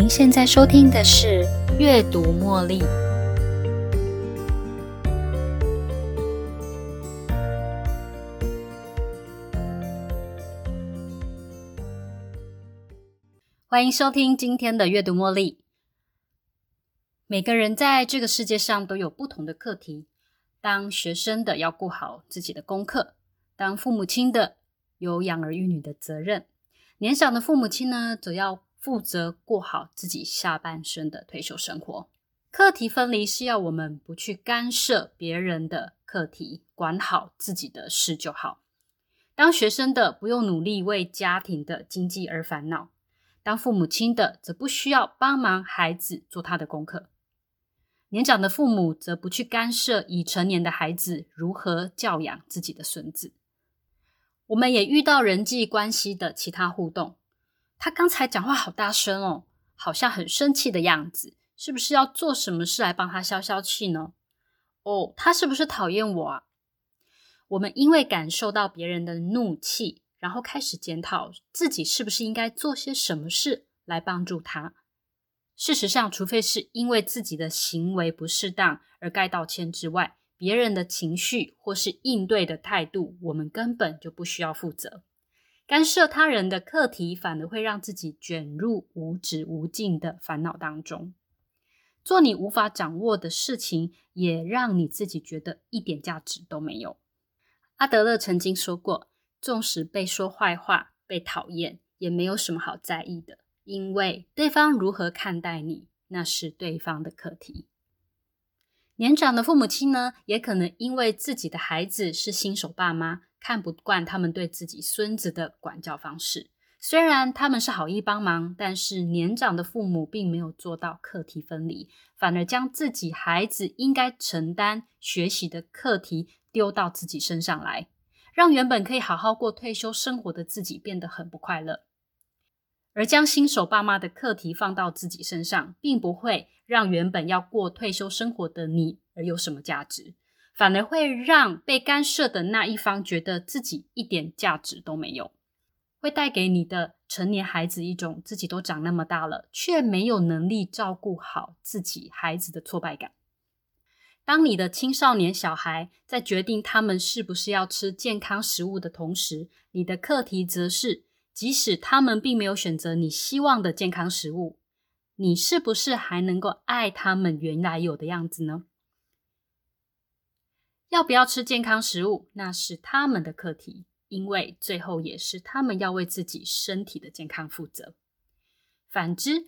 您现在收听的是《阅读茉莉》。欢迎收听今天的《阅读茉莉》。每个人在这个世界上都有不同的课题。当学生的要顾好自己的功课，当父母亲的有养儿育女的责任，年长的父母亲呢，则要负责过好自己下半生的退休生活。课题分离是要我们不去干涉别人的课题，管好自己的事就好。当学生的不用努力为家庭的经济而烦恼，当父母亲的则不需要帮忙孩子做他的功课。年长的父母则不去干涉已成年的孩子如何教养自己的孙子。我们也遇到人际关系的其他互动。他刚才讲话好大声哦，好像很生气的样子，是不是要做什么事来帮他消消气呢？哦，他是不是讨厌我啊？我们因为感受到别人的怒气，然后开始检讨自己是不是应该做些什么事来帮助他。事实上，除非是因为自己的行为不适当而该道歉之外，别人的情绪或是应对的态度，我们根本就不需要负责。干涉他人的课题，反而会让自己卷入无止无尽的烦恼当中。做你无法掌握的事情，也让你自己觉得一点价值都没有。阿德勒曾经说过：“纵使被说坏话、被讨厌，也没有什么好在意的。”因为对方如何看待你，那是对方的课题。年长的父母亲呢，也可能因为自己的孩子是新手爸妈，看不惯他们对自己孙子的管教方式。虽然他们是好意帮忙，但是年长的父母并没有做到课题分离，反而将自己孩子应该承担学习的课题丢到自己身上来，让原本可以好好过退休生活的自己变得很不快乐。而将新手爸妈的课题放到自己身上，并不会让原本要过退休生活的你而有什么价值，反而会让被干涉的那一方觉得自己一点价值都没有，会带给你的成年孩子一种自己都长那么大了，却没有能力照顾好自己孩子的挫败感。当你的青少年小孩在决定他们是不是要吃健康食物的同时，你的课题则是。即使他们并没有选择你希望的健康食物，你是不是还能够爱他们原来有的样子呢？要不要吃健康食物，那是他们的课题，因为最后也是他们要为自己身体的健康负责。反之，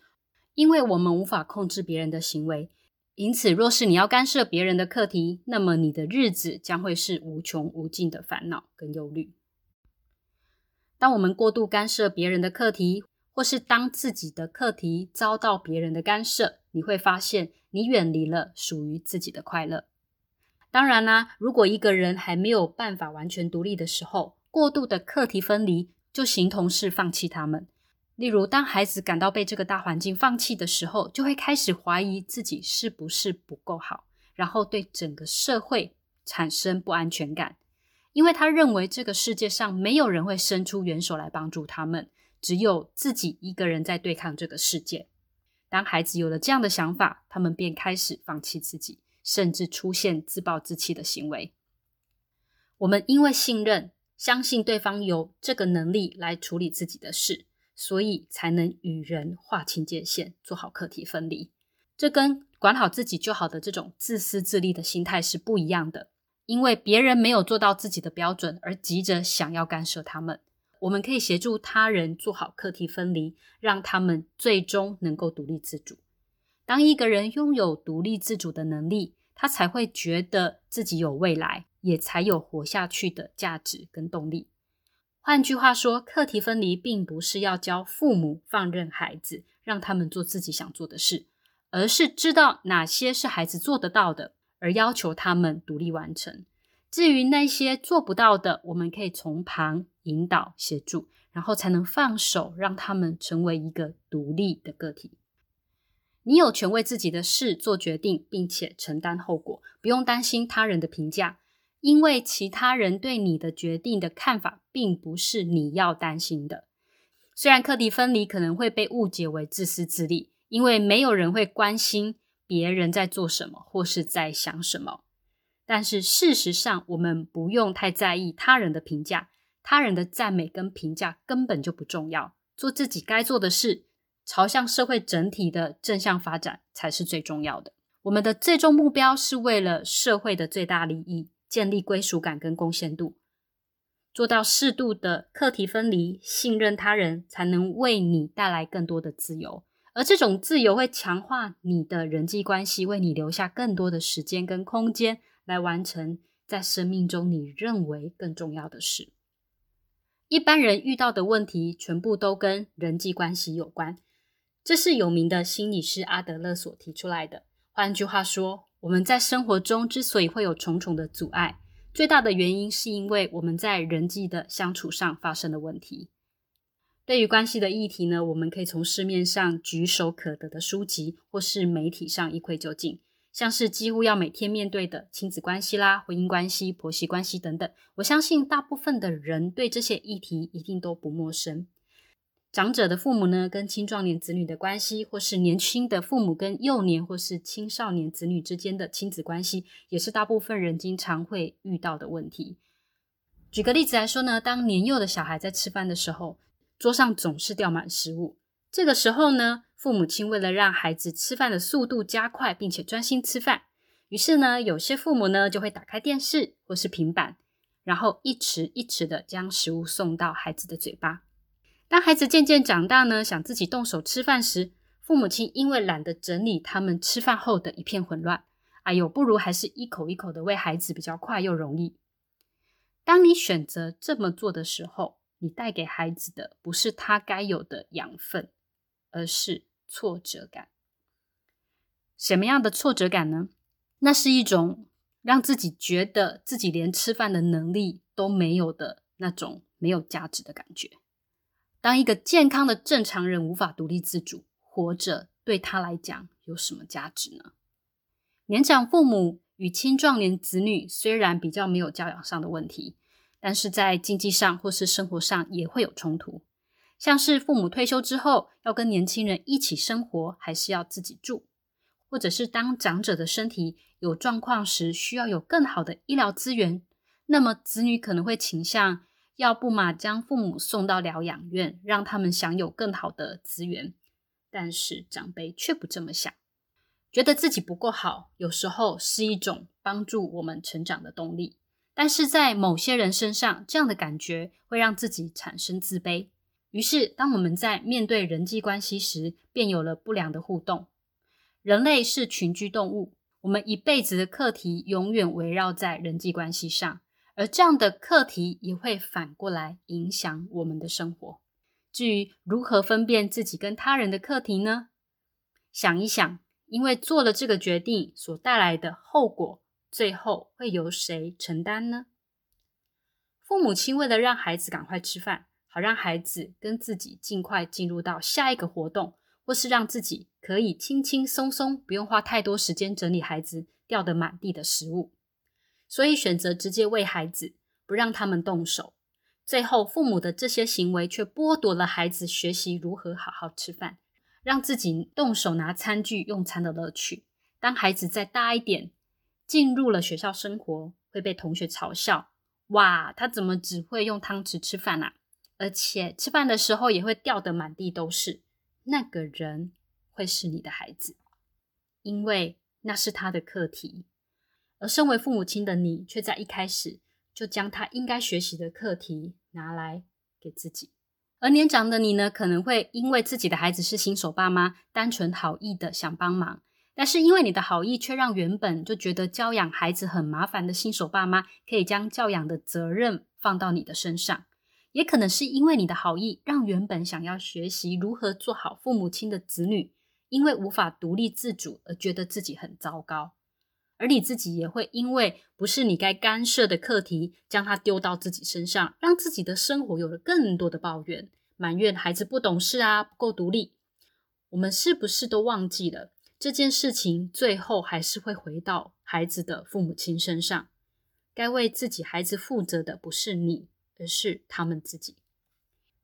因为我们无法控制别人的行为，因此，若是你要干涉别人的课题，那么你的日子将会是无穷无尽的烦恼跟忧虑。当我们过度干涉别人的课题，或是当自己的课题遭到别人的干涉，你会发现你远离了属于自己的快乐。当然啦，如果一个人还没有办法完全独立的时候，过度的课题分离就形同是放弃他们。例如，当孩子感到被这个大环境放弃的时候，就会开始怀疑自己是不是不够好，然后对整个社会产生不安全感。因为他认为这个世界上没有人会伸出援手来帮助他们，只有自己一个人在对抗这个世界。当孩子有了这样的想法，他们便开始放弃自己，甚至出现自暴自弃的行为。我们因为信任、相信对方有这个能力来处理自己的事，所以才能与人划清界限，做好课题分离。这跟管好自己就好的这种自私自利的心态是不一样的。因为别人没有做到自己的标准，而急着想要干涉他们，我们可以协助他人做好课题分离，让他们最终能够独立自主。当一个人拥有独立自主的能力，他才会觉得自己有未来，也才有活下去的价值跟动力。换句话说，课题分离并不是要教父母放任孩子，让他们做自己想做的事，而是知道哪些是孩子做得到的。而要求他们独立完成。至于那些做不到的，我们可以从旁引导协助，然后才能放手，让他们成为一个独立的个体。你有权为自己的事做决定，并且承担后果，不用担心他人的评价，因为其他人对你的决定的看法，并不是你要担心的。虽然课题分离可能会被误解为自私自利。因为没有人会关心别人在做什么或是在想什么。但是事实上，我们不用太在意他人的评价，他人的赞美跟评价根本就不重要。做自己该做的事，朝向社会整体的正向发展才是最重要的。我们的最终目标是为了社会的最大利益，建立归属感跟贡献度，做到适度的课题分离，信任他人，才能为你带来更多的自由。而这种自由会强化你的人际关系，为你留下更多的时间跟空间，来完成在生命中你认为更重要的事。一般人遇到的问题全部都跟人际关系有关，这是有名的心理师阿德勒所提出来的。换句话说，我们在生活中之所以会有重重的阻碍，最大的原因是因为我们在人际的相处上发生的问题。对于关系的议题呢，我们可以从市面上举手可得的书籍，或是媒体上一窥究竟。像是几乎要每天面对的亲子关系啦、婚姻关系、婆媳关系等等，我相信大部分的人对这些议题一定都不陌生。长者的父母呢，跟青壮年子女的关系，或是年轻的父母跟幼年或是青少年子女之间的亲子关系，也是大部分人经常会遇到的问题。举个例子来说呢，当年幼的小孩在吃饭的时候，桌上总是掉满食物，这个时候呢。父母亲为了让孩子吃饭的速度加快，并且专心吃饭，于是呢，有些父母呢就会打开电视或是平板，然后一匙一匙的将食物送到孩子的嘴巴。当孩子渐渐长大呢，想自己动手吃饭时，父母亲因为懒得整理他们吃饭后的一片混乱，哎呦，不如还是一口一口的喂孩子比较快又容易。当你选择这么做的时候，你带给孩子的不是他该有的养分，而是。挫折感，什么样的挫折感呢？那是一种让自己觉得自己连吃饭的能力都没有的那种没有价值的感觉。当一个健康的正常人无法独立自主活着，对他来讲有什么价值呢？年长父母与青壮年子女虽然比较没有教养上的问题，但是在经济上或是生活上也会有冲突。像是父母退休之后要跟年轻人一起生活，还是要自己住，或者是当长者的身体有状况时，需要有更好的医疗资源，那么子女可能会倾向要不嘛将父母送到疗养院，让他们享有更好的资源。但是长辈却不这么想，觉得自己不够好，有时候是一种帮助我们成长的动力。但是在某些人身上，这样的感觉会让自己产生自卑。于是，当我们在面对人际关系时，便有了不良的互动。人类是群居动物，我们一辈子的课题永远围绕在人际关系上，而这样的课题也会反过来影响我们的生活。至于如何分辨自己跟他人的课题呢？想一想，因为做了这个决定所带来的后果，最后会由谁承担呢？父母亲为了让孩子赶快吃饭。好让孩子跟自己尽快进入到下一个活动，或是让自己可以轻轻松松，不用花太多时间整理孩子掉得满地的食物，所以选择直接喂孩子，不让他们动手。最后，父母的这些行为却剥夺了孩子学习如何好好吃饭，让自己动手拿餐具用餐的乐趣。当孩子再大一点，进入了学校生活，会被同学嘲笑：“哇，他怎么只会用汤匙吃饭啊？”而且吃饭的时候也会掉得满地都是，那个人会是你的孩子，因为那是他的课题。而身为父母亲的你，却在一开始就将他应该学习的课题拿来给自己。而年长的你呢，可能会因为自己的孩子是新手爸妈，单纯好意的想帮忙，但是因为你的好意，却让原本就觉得教养孩子很麻烦的新手爸妈，可以将教养的责任放到你的身上。也可能是因为你的好意，让原本想要学习如何做好父母亲的子女，因为无法独立自主而觉得自己很糟糕，而你自己也会因为不是你该干涉的课题，将它丢到自己身上，让自己的生活有了更多的抱怨、埋怨孩子不懂事啊，不够独立。我们是不是都忘记了这件事情？最后还是会回到孩子的父母亲身上，该为自己孩子负责的不是你。而是他们自己。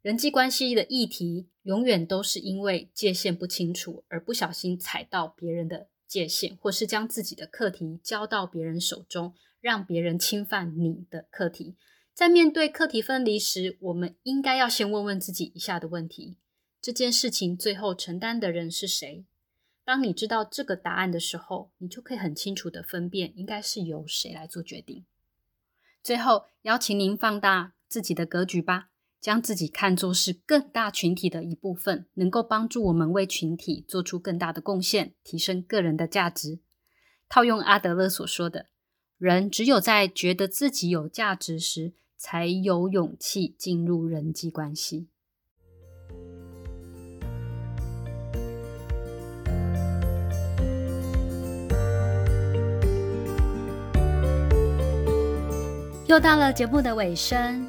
人际关系的议题永远都是因为界限不清楚而不小心踩到别人的界限，或是将自己的课题交到别人手中，让别人侵犯你的课题。在面对课题分离时，我们应该要先问问自己以下的问题：这件事情最后承担的人是谁？当你知道这个答案的时候，你就可以很清楚的分辨应该是由谁来做决定。最后，邀请您放大自己的格局吧，将自己看作是更大群体的一部分，能够帮助我们为群体做出更大的贡献，提升个人的价值。套用阿德勒所说的，人只有在觉得自己有价值时，才有勇气进入人际关系。又到了节目的尾声，